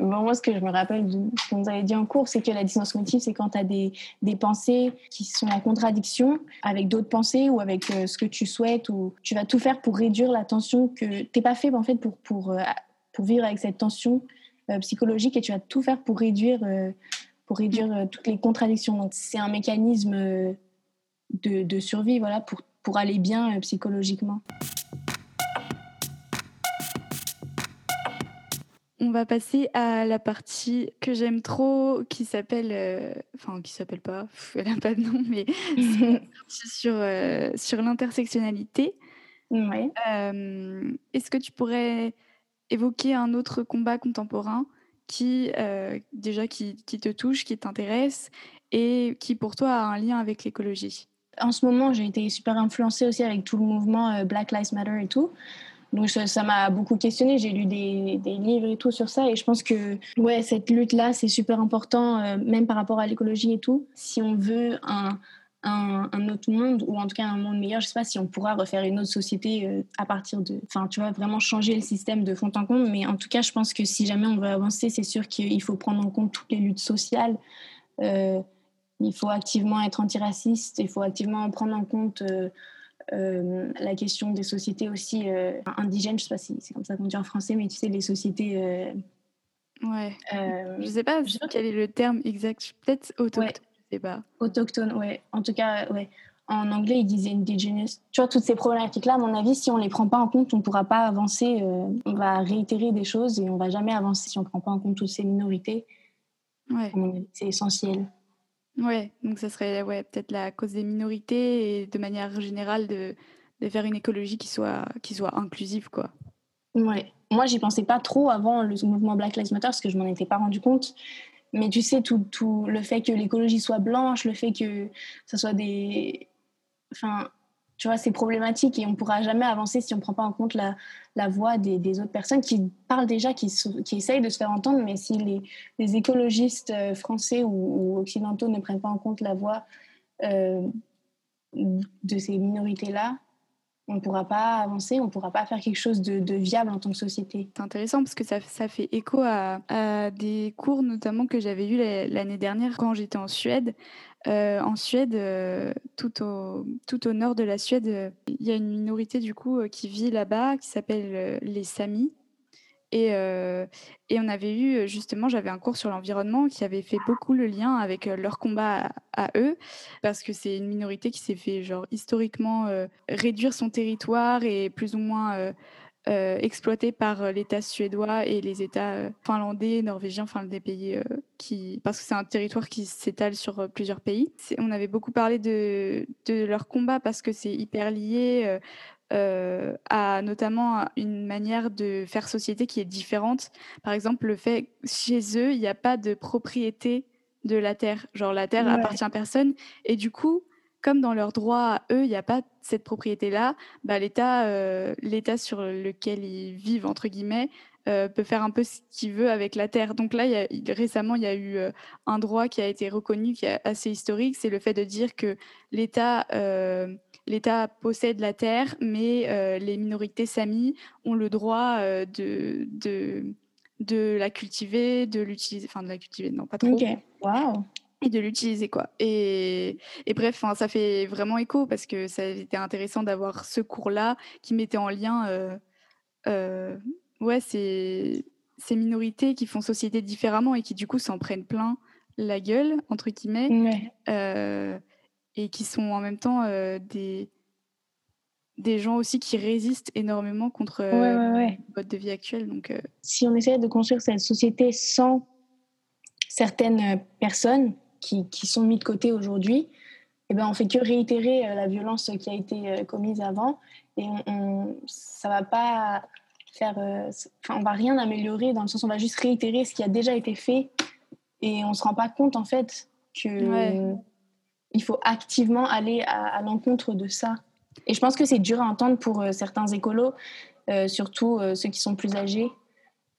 Moi, ce que je me rappelle de ce qu'on nous avait dit en cours, c'est que la dissonance cognitive, c'est quand tu as des, des, pensées qui sont en contradiction avec d'autres pensées ou avec ce que tu souhaites, ou tu vas tout faire pour réduire la tension que tu n'es pas fait en fait, pour, pour, pour vivre avec cette tension psychologique et tu vas tout faire pour réduire, pour réduire toutes les contradictions. Donc, c'est un mécanisme de, de survie voilà, pour pour aller bien euh, psychologiquement. On va passer à la partie que j'aime trop, qui s'appelle, euh, enfin qui s'appelle pas, elle n'a pas de nom, mais sur euh, sur l'intersectionnalité. Ouais. Est-ce que tu pourrais évoquer un autre combat contemporain? Qui déjà qui, qui, te touche, qui t'intéresse et qui pour toi a un lien avec l'écologie en ce moment, j'ai été super influencée aussi avec tout le mouvement euh, Black Lives Matter et tout. Donc ça m'a beaucoup questionné. J'ai lu des, des, livres et tout sur ça et je pense que ouais cette lutte là c'est super important euh, même par rapport à l'écologie et tout. Si on veut un, un, un, autre monde ou en tout cas un monde meilleur, je sais pas si on pourra refaire une autre société euh, à partir de, enfin tu vois vraiment changer le système de fond en comble. Mais en tout cas je pense que si jamais on veut avancer, c'est sûr qu'il faut prendre en compte toutes les luttes sociales. Euh, il faut activement être antiraciste, il faut activement prendre en compte euh, euh, la question des sociétés aussi euh, indigènes, je ne sais pas si c'est comme ça qu'on dit en français, mais tu sais, les sociétés... ouais. je ne sais pas quel est le terme exact, peut-être autochtone, je sais pas. Autochtone, ouais. En tout cas, ouais. En anglais, ils disaient indigenous. Tu vois, toutes ces problématiques-là, à mon avis, si on ne les prend pas en compte, on ne pourra pas avancer. on va réitérer des choses et on ne va jamais avancer si on ne prend pas en compte toutes ces minorités. Ouais. C'est essentiel. Ouais, donc ça serait ouais, peut-être la cause des minorités et de manière générale de, de faire une écologie qui soit, qui soit inclusive, quoi. Ouais. Moi, j'y pensais pas trop avant le mouvement Black Lives Matter parce que je m'en étais pas rendu compte. Mais tu sais, tout, le fait que l'écologie soit blanche, le fait que ça soit des. Enfin, tu vois, c'est problématique et on ne pourra jamais avancer si on ne prend pas en compte la, voix des, autres personnes qui parlent déjà, qui, essayent de se faire entendre, mais si les, les écologistes euh, français ou, occidentaux ne prennent pas en compte la voix euh, de ces minorités-là, on ne pourra pas avancer, on ne pourra pas faire quelque chose de, viable en tant que société. C'est intéressant parce que ça, fait écho à, des cours notamment que j'avais eu l'année dernière quand j'étais en Suède. Euh, en Suède, euh, tout, au, nord de la Suède, il y a une minorité du coup euh, qui vit là-bas qui s'appelle les Samis. Et, on avait eu, justement, j'avais un cours sur l'environnement qui avait fait beaucoup le lien avec leur combat à, eux, parce que c'est une minorité qui s'est fait, genre, historiquement réduire son territoire et plus ou moins euh, exploité par l'État suédois et les États finlandais, norvégiens, enfin des pays qui, parce que c'est un territoire qui s'étale sur plusieurs pays. On avait beaucoup parlé de leur combat parce que c'est hyper lié. À notamment une manière de faire société qui est différente. Par exemple, le fait chez eux, il n'y a pas de propriété de la terre. Genre la terre appartient à personne. Et du coup, comme dans leurs droits, eux, il n'y a pas cette propriété-là, bah, l'État, euh, l'État sur lequel ils vivent, entre guillemets, euh, peut faire un peu ce qu'il veut avec la terre. Donc là, récemment, il y a eu euh, un droit qui a été reconnu, qui est assez historique, c'est le fait de dire que l'État, l'État possède la terre, mais les minorités samis ont le droit de, de, de la cultiver, de l'utiliser, enfin de la cultiver, non pas trop. Ok, waouh et de l'utiliser quoi. Et, et bref, ça fait vraiment écho parce que ça a été intéressant d'avoir ce cours-là qui mettait en lien euh, euh, ouais, ces, ces, minorités qui font société différemment et qui du coup s'en prennent plein la gueule, entre guillemets, euh, et qui sont en même temps des, des gens aussi qui résistent énormément contre le mode de vie actuel. Donc, Si on essayait de construire cette société sans certaines personnes, qui, qui, sont mis de côté aujourd'hui, eh ben, on fait que réitérer euh, la violence qui a été euh, commise avant et on, ça va pas faire, euh, enfin, on va rien améliorer dans le sens où on va juste réitérer ce qui a déjà été fait et on se rend pas compte en fait que il faut activement aller à, l'encontre de ça. Et je pense que c'est dur à entendre pour certains écolos, surtout ceux qui sont plus âgés.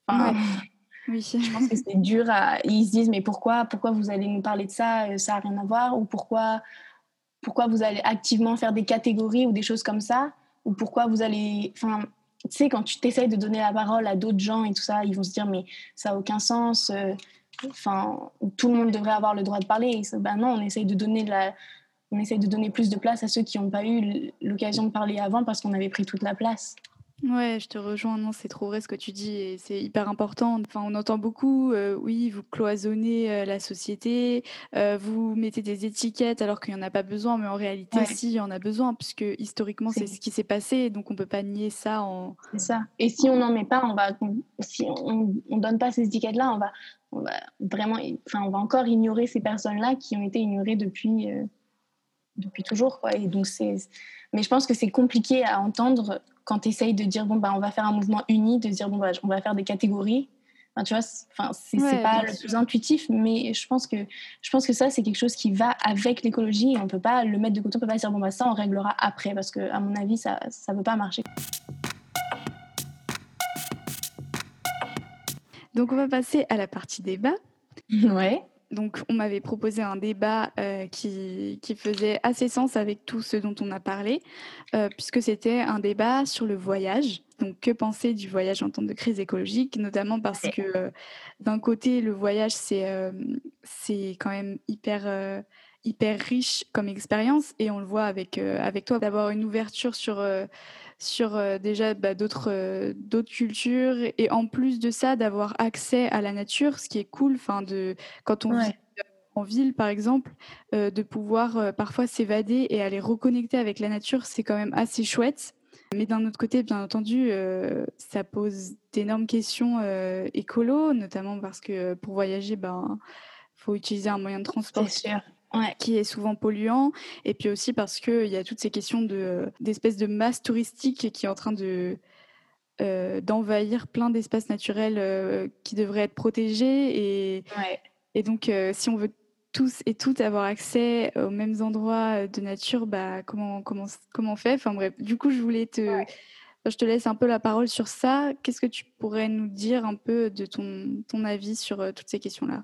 Enfin, oui. Je pense que c'est dur. À... Ils se disent, mais pourquoi, pourquoi vous allez nous parler de ça euh, Ça n'a rien à voir? Ou pourquoi, pourquoi vous allez activement faire des catégories ou des choses comme ça? Ou pourquoi vous allez... Enfin, tu sais, quand tu t'essayes de donner la parole à d'autres gens et tout ça, ils vont se dire, mais ça n'a aucun sens. Enfin, tout le monde devrait avoir le droit de parler. ben non, on essaye de donner la... On essaye de donner plus de place à ceux qui n'ont pas eu l'occasion de parler avant parce qu'on avait pris toute la place. Ouais, je te rejoins. Non, c'est trop vrai ce que tu dis et c'est hyper important. Enfin, on entend beaucoup, euh, oui, vous cloisonnez euh, la société, euh, vous mettez des étiquettes alors qu'il n'y en a pas besoin, mais en réalité, si, il y en a besoin, puisque historiquement, c'est ce qui s'est passé, donc on peut pas nier ça en. C'est ça. Et si on n'en met pas, on va, si on, on donne pas ces étiquettes-là, on va, on va vraiment, enfin, on va encore ignorer ces personnes-là qui ont été ignorées depuis, depuis toujours, quoi. Et donc c'est, mais je pense que c'est compliqué à entendre quand tu essayes de dire, bon, bah, on va faire un mouvement uni, de dire, bon, bah, on va faire des catégories. Enfin, tu vois, enfin, c'est pas le plus intuitif, mais je pense que, je pense que ça, c'est quelque chose qui va avec l'écologie et on peut pas le mettre de côté, on peut pas dire, bon, bah, ça, on réglera après, parce que, à mon avis, ça ne peut pas marcher. Donc, on va passer à la partie débat. Ouais. Donc, on m'avait proposé un débat euh, qui, qui, faisait assez sens avec tout ce dont on a parlé, euh, puisque c'était un débat sur le voyage. Donc, que penser du voyage en temps de crise écologique, notamment parce que euh, d'un côté, le voyage, c'est c'est quand même hyper, hyper riche comme expérience, et on le voit avec, avec toi, d'avoir une ouverture sur sur déjà bah, d'autres d'autres cultures et en plus de ça d'avoir accès à la nature ce qui est cool enfin de quand on vit en ville par exemple de pouvoir parfois s'évader et aller reconnecter avec la nature c'est quand même assez chouette. Mais d'un autre côté bien entendu ça pose d'énormes questions écolo notamment parce que pour voyager ben faut utiliser un moyen de transport sûr qui est souvent polluant, et puis aussi parce qu'il y a toutes ces questions d'espèces de, masse touristique qui est en train de euh, d'envahir plein d'espaces naturels euh, qui devraient être protégés. Et, et donc, euh, si on veut tous et toutes avoir accès aux mêmes endroits de nature, bah, comment, comment, comment on fait? Enfin bref, du coup, je voulais te... Je te laisse un peu la parole sur ça. Qu'est-ce que tu pourrais nous dire un peu de ton, ton avis sur toutes ces questions-là?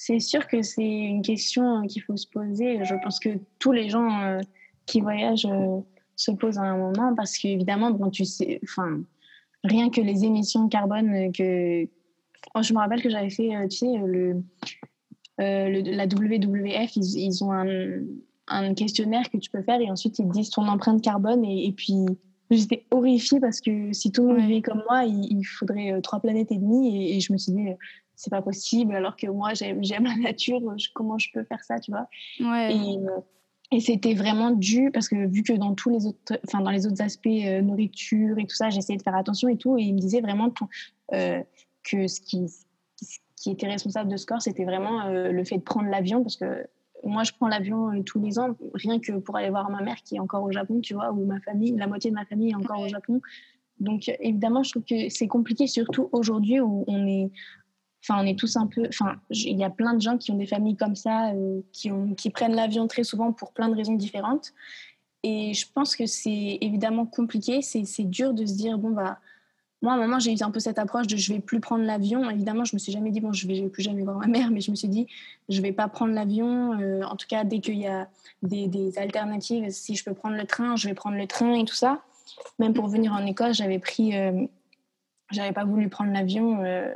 C'est sûr que c'est une question qu'il faut se poser. Je pense que tous les gens euh, qui voyagent euh, se posent à un moment parce qu'évidemment, bon, tu sais, enfin, rien que les émissions de carbone que. Oh, je me rappelle que j'avais fait, euh, tu sais, le, la WWF, ils, ils ont un, un, questionnaire que tu peux faire et ensuite ils te disent ton empreinte carbone et, et puis j'étais horrifiée parce que si tout le monde vivait comme moi, il, faudrait trois planètes et demie. Et, je me suis dit, c'est pas possible, alors que moi, j'aime la nature, comment je peux faire ça, tu vois? Ouais. Et, et c'était vraiment dû parce que vu que dans tous les autres, enfin dans les autres aspects euh, nourriture et tout ça, j'essayais de faire attention et tout, et il me disait vraiment euh, que ce qui, qui était responsable de ce corps, c'était vraiment euh, le fait de prendre l'avion parce que moi je prends l'avion tous les ans rien que pour aller voir ma mère qui est encore au Japon, tu vois, ou ma famille, la moitié de ma famille est encore au Japon. Donc évidemment, je trouve que c'est compliqué, surtout aujourd'hui où on est Enfin, on est tous un peu. Enfin, il y a plein de gens qui ont des familles comme ça, euh, qui, qui prennent l'avion très souvent pour plein de raisons différentes. Et je pense que c'est évidemment compliqué. C'est dur de se dire bon bah moi à un moment j'ai eu un peu cette approche de je vais plus prendre l'avion. Évidemment, je me suis jamais dit bon je vais, vais plus jamais voir ma mère, mais je me suis dit je vais pas prendre l'avion. Euh, en tout cas, dès qu'il y a des, des, alternatives, si je peux prendre le train, je vais prendre le train et tout ça. Même pour venir en Écosse, j'avais pris, euh, j'avais pas voulu prendre l'avion euh,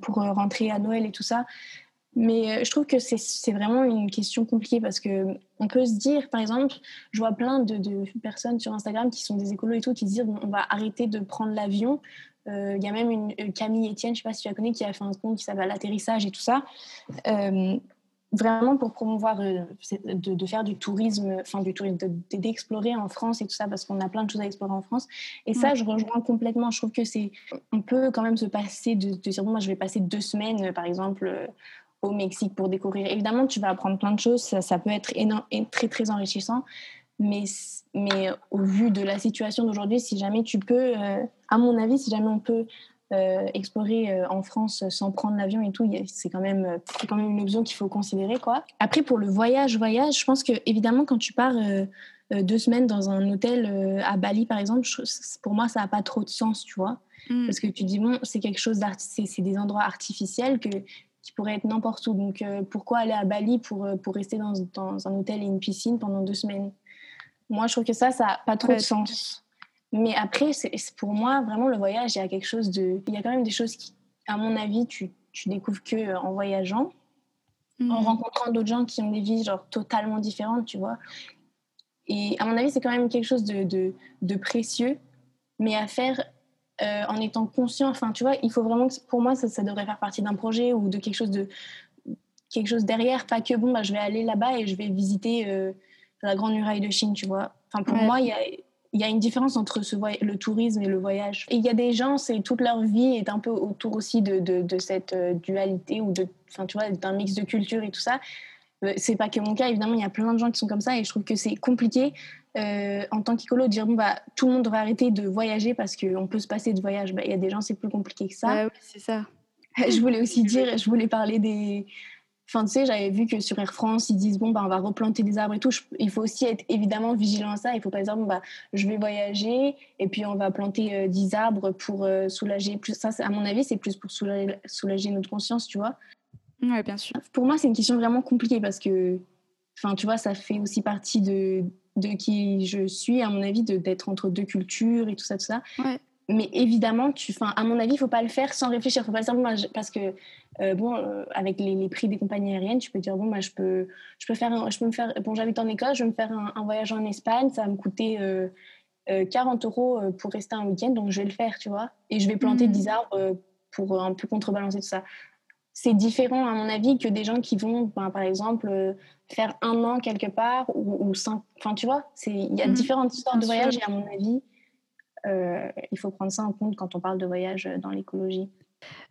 pour euh, rentrer à Noël et tout ça. Mais euh, je trouve que c'est vraiment une question compliquée parce que on peut se dire, par exemple, je vois plein de, personnes sur Instagram qui sont des écolos et tout, qui se disent on va arrêter de prendre l'avion. Il y a même une Camille Etienne, je sais pas si tu la connais, qui a fait un compte qui s'appelle l'atterrissage et tout ça vraiment pour promouvoir, euh, de, faire du tourisme, enfin du tourisme, d'explorer en France et tout ça, parce qu'on a plein de choses à explorer en France. Et ça, je rejoins complètement. Je trouve que c'est, on peut quand même se passer de, dire, moi, je vais passer deux semaines, par exemple, euh, au Mexique pour découvrir. Évidemment, tu vas apprendre plein de choses, ça, peut être énorme, très, très enrichissant. Mais, mais au vu de la situation d'aujourd'hui, si jamais tu peux, euh, à mon avis, si jamais on peut explorer euh, en France sans prendre l'avion et tout, c'est quand même quand même une option qu'il faut considérer quoi. Après pour le voyage voyage, je pense que évidemment quand tu pars euh, deux semaines dans un hôtel à Bali par exemple, pour moi ça n'a pas trop de sens, tu vois, mm. parce que tu dis bon c'est quelque chose c'est des endroits artificiels que qui pourraient être n'importe où. Donc pourquoi aller à Bali pour pour rester dans, dans, un hôtel et une piscine pendant deux semaines? Moi je trouve que ça ça n'a pas trop de sens. Mais après, c'est, pour moi, vraiment, le voyage, il y a quelque chose de. Il y a quand même des choses qui, à mon avis, tu, tu découvres que euh, en voyageant, en mhm. rencontrant d'autres gens qui ont des vies genre totalement différentes, tu vois. Et à mon avis, c'est quand même quelque chose de, de, de précieux, mais à faire euh, en étant conscient. Enfin, tu vois, il faut vraiment que, pour moi, ça, ça devrait faire partie d'un projet ou de quelque chose de quelque chose derrière, pas que bon, bah, je vais aller là-bas et je vais visiter euh, la Grande Muraille de Chine, tu vois. Enfin, pour moi, il y a il y a une différence entre ce le tourisme et le voyage. Et il y a des gens, c'est toute leur vie est un peu autour aussi de, de, cette euh, dualité ou de, enfin, tu vois, d'un mix de culture et tout ça. Euh, c'est pas que mon cas, évidemment, il y a plein de gens qui sont comme ça et je trouve que c'est compliqué euh, en tant qu'écolo de dire bon, bah, tout le monde devrait arrêter de voyager parce qu'on peut se passer de voyage. Bah, il y a des gens, c'est plus compliqué que ça. oui, c'est ça. je voulais aussi dire, je voulais parler des, Enfin, tu sais, j'avais vu que sur Air France, ils disent bon, bah, on va replanter des arbres et tout. il faut aussi être évidemment vigilant à ça. Il faut pas dire bon, bah, je vais voyager et puis on va planter 10 euh, arbres pour euh, soulager. Plus, ça, à mon avis, c'est plus pour soulager, soulager, notre conscience, tu vois. Oui, bien sûr. Pour moi, c'est une question vraiment compliquée parce que, enfin, tu vois, ça fait aussi partie de, de qui je suis, à mon avis, d'être entre deux cultures et tout ça, tout ça. Ouais mais évidemment, tu, à mon avis, il ne faut pas le faire sans réfléchir. Faut pas dire, parce que, euh, bon, euh, avec les, prix des compagnies aériennes, tu peux dire, bon, moi, je peux, je peux faire, je peux me faire, bon, j'habite en Écosse, je vais me faire un, voyage en Espagne, ça va me coûter 40 euh, euros pour rester un week-end, donc je vais le faire, tu vois. Et je vais planter 10 mmh. arbres pour un peu contrebalancer tout ça. C'est différent, à mon avis, que des gens qui vont, ben, par exemple, faire un an quelque part ou, cinq. Enfin, tu vois, il y a mmh. différentes histoires de voyage et à mon avis, euh, il faut prendre ça en compte quand on parle de voyage dans l'écologie.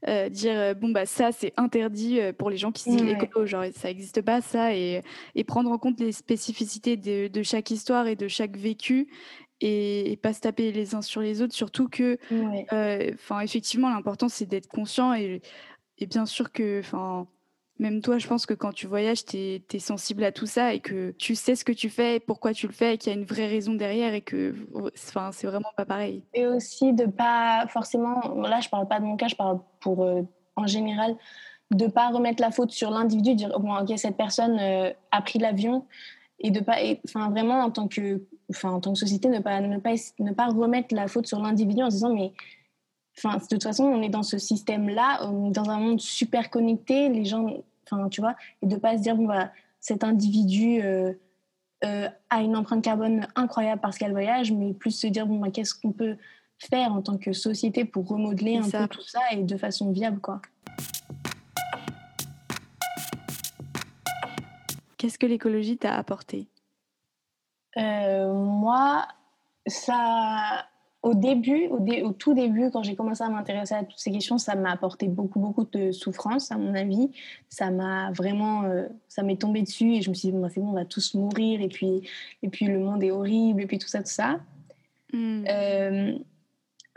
Euh, dire euh, bon bah ça c'est interdit pour les gens qui disent écolo genre ça n'existe pas ça et, et, prendre en compte les spécificités de, de, chaque histoire et de chaque vécu et, pas se taper les uns sur les autres surtout que enfin effectivement l'important c'est d'être conscient et, et, bien sûr que enfin même toi, je pense que quand tu voyages, tu es, sensible à tout ça et que tu sais ce que tu fais, pourquoi tu le fais, et qu'il y a une vraie raison derrière et que c'est vraiment pas pareil. Et aussi de pas forcément, là je parle pas de mon cas, je parle pour euh, en général, de pas remettre la faute sur l'individu, dire bon ok cette personne euh, a pris l'avion et de pas, enfin vraiment en tant que, en tant que société ne pas ne pas ne pas remettre la faute sur l'individu en se disant mais Enfin, de toute façon, on est dans ce système-là, dans un monde super connecté. Les gens Enfin, tu vois, et de pas se dire, bon, bah, cet individu, euh, a une empreinte carbone incroyable parce qu'elle voyage, mais plus se dire, bon, bah, qu'est-ce qu'on peut faire en tant que société pour remodeler un peu tout ça et de façon viable, quoi. Qu'est-ce que l'écologie t'a apporté? Moi, ça, au début, au, tout début, quand j'ai commencé à m'intéresser à toutes ces questions, ça m'a apporté beaucoup, beaucoup de souffrance, à mon avis. Ça m'a vraiment, euh, ça m'est tombé dessus et je me suis dit, bah, c'est bon, on va tous mourir et puis, et puis le monde est horrible et puis tout ça, tout ça. Hmm. Euh,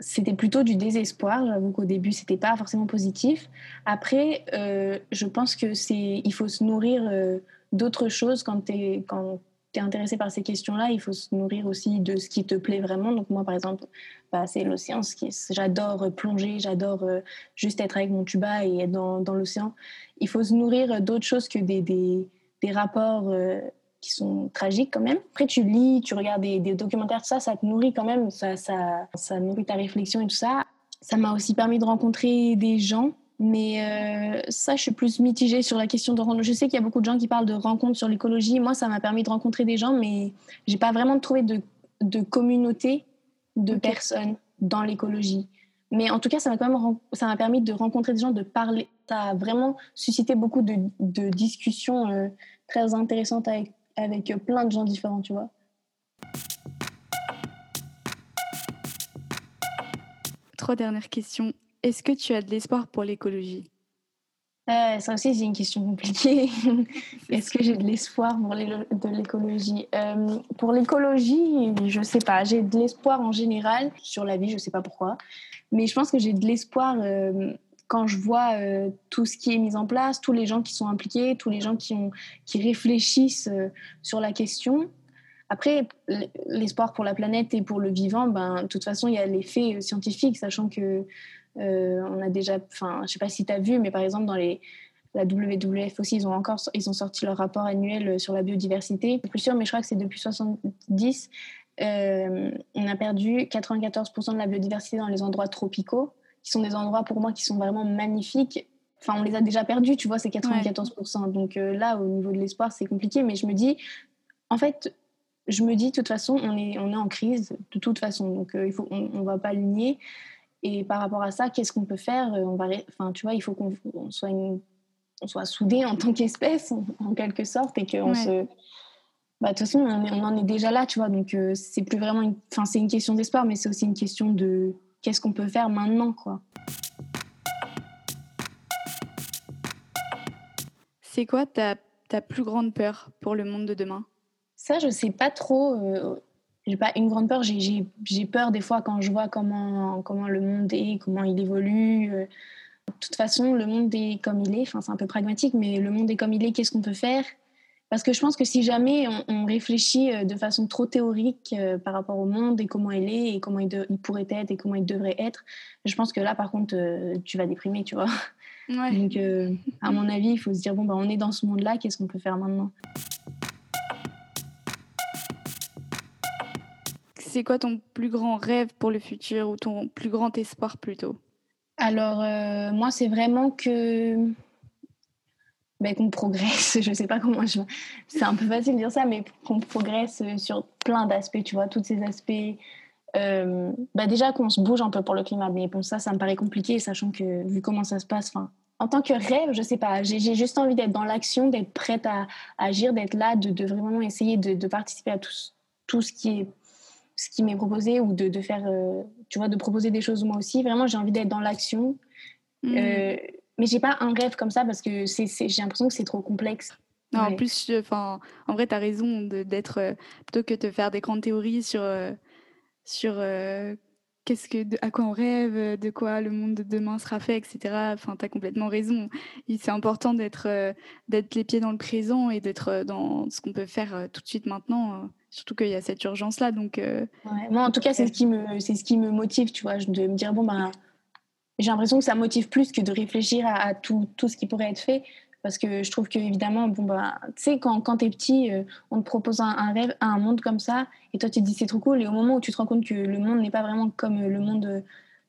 c'était plutôt du désespoir. J'avoue qu'au début, c'était pas forcément positif. Après, euh, je pense que c'est, il faut se nourrir d'autres choses quand tu es, quand tu es intéressé par ces questions-là, il faut se nourrir aussi de ce qui te plaît vraiment. Donc moi, par exemple, bah, c'est l'océan. J'adore plonger, j'adore euh, juste être avec mon tuba et être dans, l'océan. Il faut se nourrir d'autres choses que des, des, rapports euh, qui sont tragiques quand même. Après, tu lis, tu regardes des, des documentaires, ça, ça te nourrit quand même, ça, ça nourrit ta réflexion et tout ça. Ça m'a aussi permis de rencontrer des gens mais euh, ça, je suis plus mitigée sur la question de rencontre. Je sais qu'il y a beaucoup de gens qui parlent de rencontres sur l'écologie. Moi, ça m'a permis de rencontrer des gens, mais j'ai pas vraiment trouvé de, de communauté de personnes dans l'écologie. Mais en tout cas, ça m'a quand même ça m'a permis de rencontrer des gens, de parler. Ça a vraiment suscité beaucoup de, de discussions euh, très intéressantes avec, avec plein de gens différents, tu vois. Trois dernières questions. Est-ce que tu as de l'espoir pour l'écologie? Euh, ça aussi, c'est une question compliquée. Est-ce que j'ai de l'espoir pour l'écologie? Euh, Pour l'écologie, je ne sais pas. J'ai de l'espoir en général sur la vie, je ne sais pas pourquoi. Mais je pense que j'ai de l'espoir euh, quand je vois tout ce qui est mis en place, tous les gens qui sont impliqués, tous les gens qui, ont, qui réfléchissent sur la question. Après, l'espoir pour la planète et pour le vivant, ben, de toute façon, il y a l'effet scientifique, sachant que euh, on a déjà, enfin, je sais pas si tu as vu, mais par exemple, dans les, la WWF aussi, ils ont encore ils ont sorti leur rapport annuel sur la biodiversité. Plus sûr, mais je crois que c'est depuis 70. Euh, on a perdu 94% de la biodiversité dans les endroits tropicaux, qui sont des endroits pour moi qui sont vraiment magnifiques. Enfin, on les a déjà perdus, tu vois, c'est 94%. Donc euh, là, au niveau de l'espoir, c'est compliqué. Mais je me dis, en fait, je me dis, de toute façon, on est, on est en crise, de toute façon. Donc il faut, on ne va pas nier. Et par rapport à ça, qu'est-ce qu'on peut faire euh, on va, enfin, tu vois, il faut qu'on soit, une, on soit soudés en tant qu'espèce, en, quelque sorte, et qu'on se... Bah, de toute façon, on, en est déjà là, tu vois, donc euh, c'est plus vraiment... Une... Enfin, c'est une question d'espoir, mais c'est aussi une question de qu'est-ce qu'on peut faire maintenant, quoi. C'est quoi ta, ta plus grande peur pour le monde de demain? Ça, je sais pas trop. Euh, j'ai pas une grande peur, j'ai peur des fois quand je vois comment, comment le monde est, comment il évolue. Euh. De toute façon, le monde est comme il est, enfin, c'est un peu pragmatique, mais le monde est comme il est, qu'est-ce qu'on peut faire? Parce que je pense que si jamais on, réfléchit euh, de façon trop théorique euh, par rapport au monde et comment il est et comment il, il, pourrait être et comment il devrait être, je pense que là, par contre, tu vas déprimer, tu vois. Donc, à mon avis, il faut se dire, bon, bah, on est dans ce monde-là, qu'est-ce qu'on peut faire maintenant? C'est quoi ton plus grand rêve pour le futur ou ton plus grand espoir plutôt? Alors, euh, moi, c'est vraiment que. Ben, qu'on progresse, je sais pas comment je. C'est un peu facile de dire ça, mais qu'on progresse sur plein d'aspects, tu vois, tous ces aspects. Euh, ben, déjà qu'on se bouge un peu pour le climat, mais bon, ça, ça me paraît compliqué, sachant que vu comment ça se passe, enfin, en tant que rêve, je sais pas, j'ai juste envie d'être dans l'action, d'être prête à, agir, d'être là, de, vraiment essayer de, de participer à tout, tout ce qui est ce qui m'est proposé ou de, de faire, euh, tu vois, de proposer des choses moi aussi. Vraiment, j'ai envie d'être dans l'action. Mmh. Euh, mais j'ai pas un rêve comme ça parce que c'est, j'ai l'impression que c'est trop complexe. Non, En plus, enfin, en vrai, tu as raison d'être euh, plutôt que de faire des grandes théories sur, euh, sur qu'est-ce que, à quoi on rêve, de quoi le monde de demain sera fait, etc. Enfin, tu as complètement raison. C'est important d'être, d'être les pieds dans le présent et d'être dans ce qu'on peut faire tout de suite maintenant surtout qu'il y a cette urgence là donc euh, moi en tout cas c'est ce qui me c'est ce qui me motive tu vois de me dire bon ben j'ai l'impression que ça motive plus que de réfléchir à, tout, tout, ce qui pourrait être fait. Parce que je trouve que évidemment bon bah tu sais quand, quand tu es petit euh, on te propose un, rêve un monde comme ça et toi tu te dis c'est trop cool et au moment où tu te rends compte que le monde n'est pas vraiment comme le monde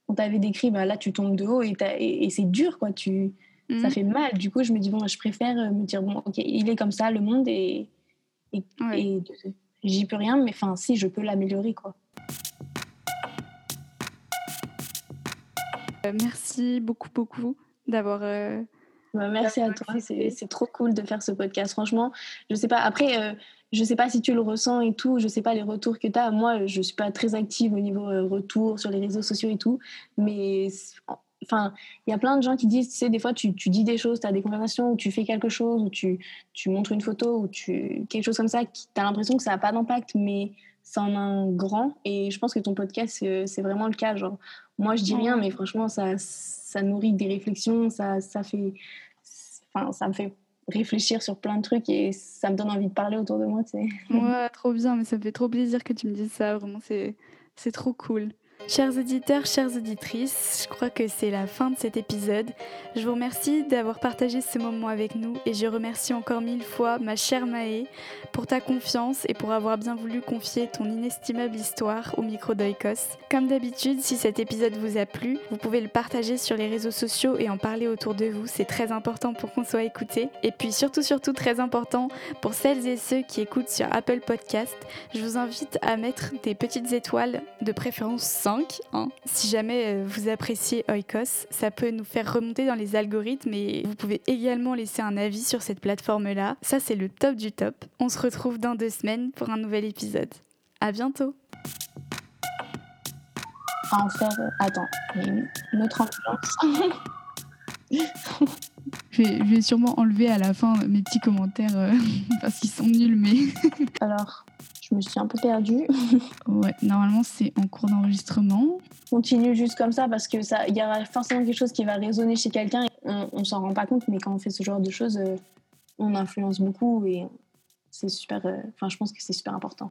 qu'on t'avait décrit bah là tu tombes de haut et, et, c'est dur quoi tu ça mhm. fait mal. Du coup je me dis bon je préfère me dire bon ok il est comme ça le monde et et, j'y peux rien, mais enfin, si, je peux l'améliorer, quoi. Euh, merci beaucoup, beaucoup d'avoir. Euh, bah, merci à toi, c'est trop cool de faire ce podcast. Franchement, je sais pas, après, euh, je sais pas si tu le ressens et tout, je sais pas les retours que tu as. Moi, je suis pas très active au niveau retour sur les réseaux sociaux et tout, mais enfin, il y a plein de gens qui disent, tu sais, des fois, tu, dis des choses, tu as des conversations où tu fais quelque chose, où tu, tu montres une photo, ou tu, quelque chose comme ça, tu as l'impression que ça n'a pas d'impact, mais ça en a un grand. Et je pense que ton podcast, c'est vraiment le cas. Genre, moi, je dis rien, mais franchement, ça, ça nourrit des réflexions, ça, ça fait, enfin, ça me fait réfléchir sur plein de trucs et ça me donne envie de parler autour de moi, tu sais. Ouais, trop bien, mais ça me fait trop plaisir que tu me dises ça, vraiment, c'est trop cool. Chers auditeurs, chères auditrices, je crois que c'est la fin de cet épisode. Je vous remercie d'avoir partagé ce moment avec nous et je remercie encore mille fois ma chère Maë pour ta confiance et pour avoir bien voulu confier ton inestimable histoire au micro d'Oikos. Comme d'habitude, si cet épisode vous a plu, vous pouvez le partager sur les réseaux sociaux et en parler autour de vous. C'est très important pour qu'on soit écouté. Et puis surtout, surtout très important pour celles et ceux qui écoutent sur Apple Podcast, je vous invite à mettre des petites étoiles, de préférence 100 Hein. Si jamais euh, vous appréciez Oikos, ça peut nous faire remonter dans les algorithmes et vous pouvez également laisser un avis sur cette plateforme-là. Ça, c'est le top du top. On se retrouve dans deux semaines pour un nouvel épisode. À bientôt! en faire. Euh, attends, une autre ambulance. je, vais, sûrement enlever à la fin mes petits commentaires euh, parce qu'ils sont nuls, mais. Alors, je me suis un peu perdue. ouais, normalement c'est en cours d'enregistrement. Continue juste comme ça parce que ça, il y aura forcément quelque chose qui va résonner chez quelqu'un. On, on s'en rend pas compte, mais quand on fait ce genre de choses, euh, on influence beaucoup et c'est super. Euh, enfin, je pense que c'est super important.